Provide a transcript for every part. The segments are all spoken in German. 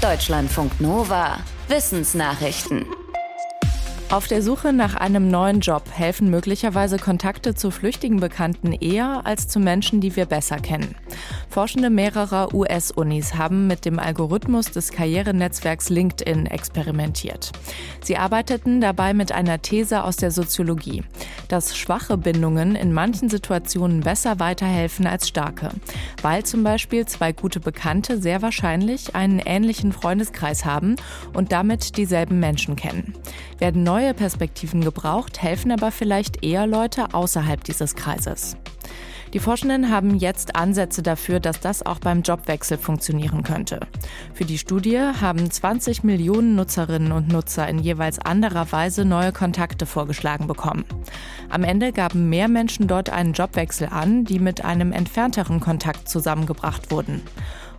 Deutschlandfunk Nova. Wissensnachrichten. Auf der Suche nach einem neuen Job helfen möglicherweise Kontakte zu flüchtigen Bekannten eher als zu Menschen, die wir besser kennen. Forschende mehrerer US-Unis haben mit dem Algorithmus des Karrierenetzwerks LinkedIn experimentiert. Sie arbeiteten dabei mit einer These aus der Soziologie, dass schwache Bindungen in manchen Situationen besser weiterhelfen als starke, weil zum Beispiel zwei gute Bekannte sehr wahrscheinlich einen ähnlichen Freundeskreis haben und damit dieselben Menschen kennen. Werden neue Perspektiven gebraucht, helfen aber vielleicht eher Leute außerhalb dieses Kreises. Die Forschenden haben jetzt Ansätze dafür, dass das auch beim Jobwechsel funktionieren könnte. Für die Studie haben 20 Millionen Nutzerinnen und Nutzer in jeweils anderer Weise neue Kontakte vorgeschlagen bekommen. Am Ende gaben mehr Menschen dort einen Jobwechsel an, die mit einem entfernteren Kontakt zusammengebracht wurden.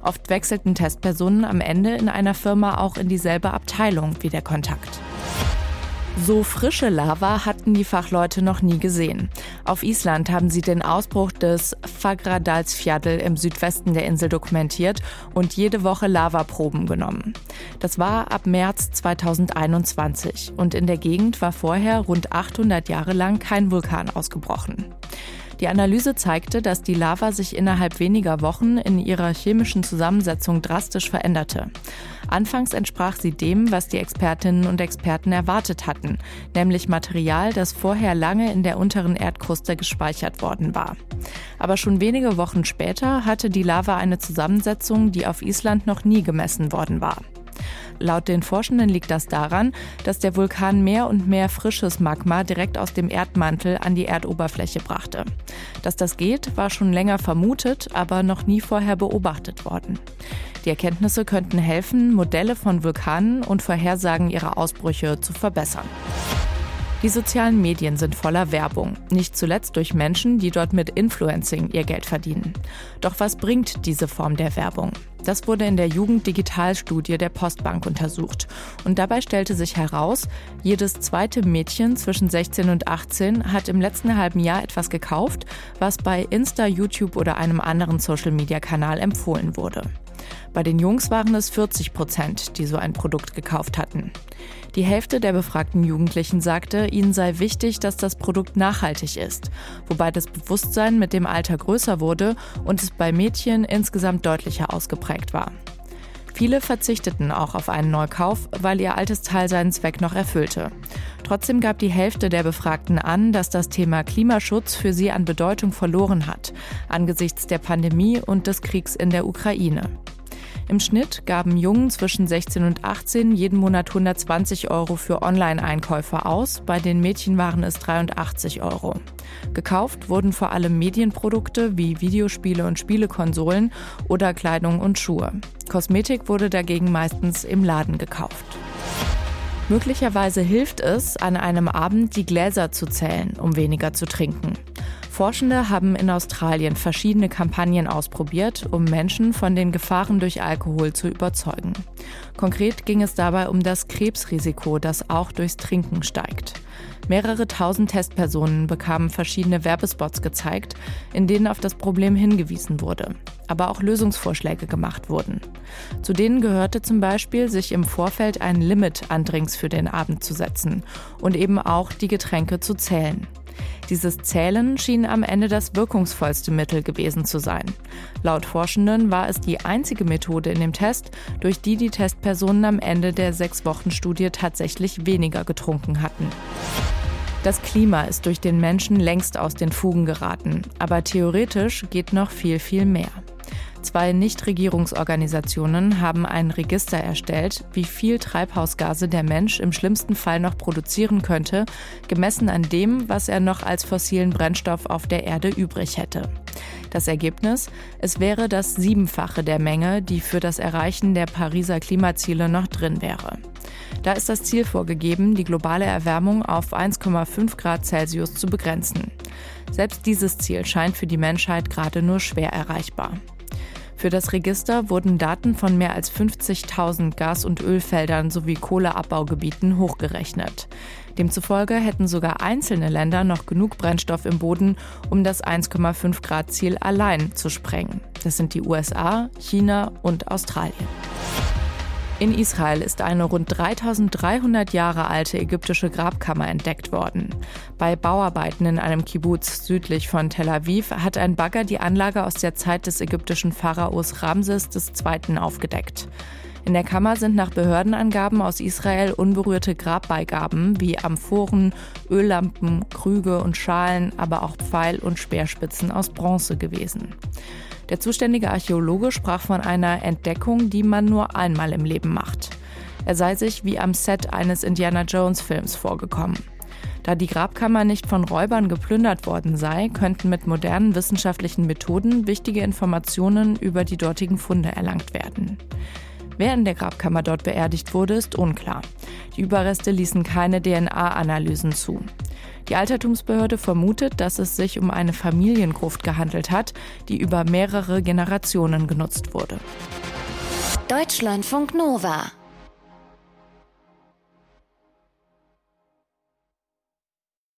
Oft wechselten Testpersonen am Ende in einer Firma auch in dieselbe Abteilung wie der Kontakt. So frische Lava hatten die Fachleute noch nie gesehen. Auf Island haben sie den Ausbruch des Fagradalsfjall im Südwesten der Insel dokumentiert und jede Woche Lavaproben genommen. Das war ab März 2021 und in der Gegend war vorher rund 800 Jahre lang kein Vulkan ausgebrochen. Die Analyse zeigte, dass die Lava sich innerhalb weniger Wochen in ihrer chemischen Zusammensetzung drastisch veränderte. Anfangs entsprach sie dem, was die Expertinnen und Experten erwartet hatten, nämlich Material, das vorher lange in der unteren Erdkruste gespeichert worden war. Aber schon wenige Wochen später hatte die Lava eine Zusammensetzung, die auf Island noch nie gemessen worden war. Laut den Forschenden liegt das daran, dass der Vulkan mehr und mehr frisches Magma direkt aus dem Erdmantel an die Erdoberfläche brachte. Dass das geht, war schon länger vermutet, aber noch nie vorher beobachtet worden. Die Erkenntnisse könnten helfen, Modelle von Vulkanen und Vorhersagen ihrer Ausbrüche zu verbessern. Die sozialen Medien sind voller Werbung, nicht zuletzt durch Menschen, die dort mit Influencing ihr Geld verdienen. Doch was bringt diese Form der Werbung? Das wurde in der Jugenddigitalstudie der Postbank untersucht. Und dabei stellte sich heraus, jedes zweite Mädchen zwischen 16 und 18 hat im letzten halben Jahr etwas gekauft, was bei Insta, YouTube oder einem anderen Social-Media-Kanal empfohlen wurde. Bei den Jungs waren es 40 Prozent, die so ein Produkt gekauft hatten. Die Hälfte der befragten Jugendlichen sagte, ihnen sei wichtig, dass das Produkt nachhaltig ist, wobei das Bewusstsein mit dem Alter größer wurde und es bei Mädchen insgesamt deutlicher ausgeprägt war. Viele verzichteten auch auf einen Neukauf, weil ihr altes Teil seinen Zweck noch erfüllte. Trotzdem gab die Hälfte der Befragten an, dass das Thema Klimaschutz für sie an Bedeutung verloren hat, angesichts der Pandemie und des Kriegs in der Ukraine. Im Schnitt gaben Jungen zwischen 16 und 18 jeden Monat 120 Euro für Online-Einkäufe aus, bei den Mädchen waren es 83 Euro. Gekauft wurden vor allem Medienprodukte wie Videospiele und Spielekonsolen oder Kleidung und Schuhe. Kosmetik wurde dagegen meistens im Laden gekauft. Möglicherweise hilft es, an einem Abend die Gläser zu zählen, um weniger zu trinken. Forschende haben in Australien verschiedene Kampagnen ausprobiert, um Menschen von den Gefahren durch Alkohol zu überzeugen. Konkret ging es dabei um das Krebsrisiko, das auch durchs Trinken steigt. Mehrere tausend Testpersonen bekamen verschiedene Werbespots gezeigt, in denen auf das Problem hingewiesen wurde, aber auch Lösungsvorschläge gemacht wurden. Zu denen gehörte zum Beispiel, sich im Vorfeld ein Limit an Drinks für den Abend zu setzen und eben auch die Getränke zu zählen. Dieses Zählen schien am Ende das wirkungsvollste Mittel gewesen zu sein. Laut Forschenden war es die einzige Methode in dem Test, durch die die Testpersonen am Ende der sechs Wochen Studie tatsächlich weniger getrunken hatten. Das Klima ist durch den Menschen längst aus den Fugen geraten, aber theoretisch geht noch viel, viel mehr. Zwei Nichtregierungsorganisationen haben ein Register erstellt, wie viel Treibhausgase der Mensch im schlimmsten Fall noch produzieren könnte, gemessen an dem, was er noch als fossilen Brennstoff auf der Erde übrig hätte. Das Ergebnis? Es wäre das Siebenfache der Menge, die für das Erreichen der Pariser Klimaziele noch drin wäre. Da ist das Ziel vorgegeben, die globale Erwärmung auf 1,5 Grad Celsius zu begrenzen. Selbst dieses Ziel scheint für die Menschheit gerade nur schwer erreichbar. Für das Register wurden Daten von mehr als 50.000 Gas- und Ölfeldern sowie Kohleabbaugebieten hochgerechnet. Demzufolge hätten sogar einzelne Länder noch genug Brennstoff im Boden, um das 1,5 Grad Ziel allein zu sprengen. Das sind die USA, China und Australien. In Israel ist eine rund 3300 Jahre alte ägyptische Grabkammer entdeckt worden. Bei Bauarbeiten in einem Kibbutz südlich von Tel Aviv hat ein Bagger die Anlage aus der Zeit des ägyptischen Pharaos Ramses II. aufgedeckt. In der Kammer sind nach Behördenangaben aus Israel unberührte Grabbeigaben wie Amphoren, Öllampen, Krüge und Schalen, aber auch Pfeil- und Speerspitzen aus Bronze gewesen. Der zuständige Archäologe sprach von einer Entdeckung, die man nur einmal im Leben macht. Er sei sich wie am Set eines Indiana Jones Films vorgekommen. Da die Grabkammer nicht von Räubern geplündert worden sei, könnten mit modernen wissenschaftlichen Methoden wichtige Informationen über die dortigen Funde erlangt werden. Wer in der Grabkammer dort beerdigt wurde, ist unklar. Die Überreste ließen keine DNA-Analysen zu. Die Altertumsbehörde vermutet, dass es sich um eine Familiengruft gehandelt hat, die über mehrere Generationen genutzt wurde. Deutschlandfunk Nova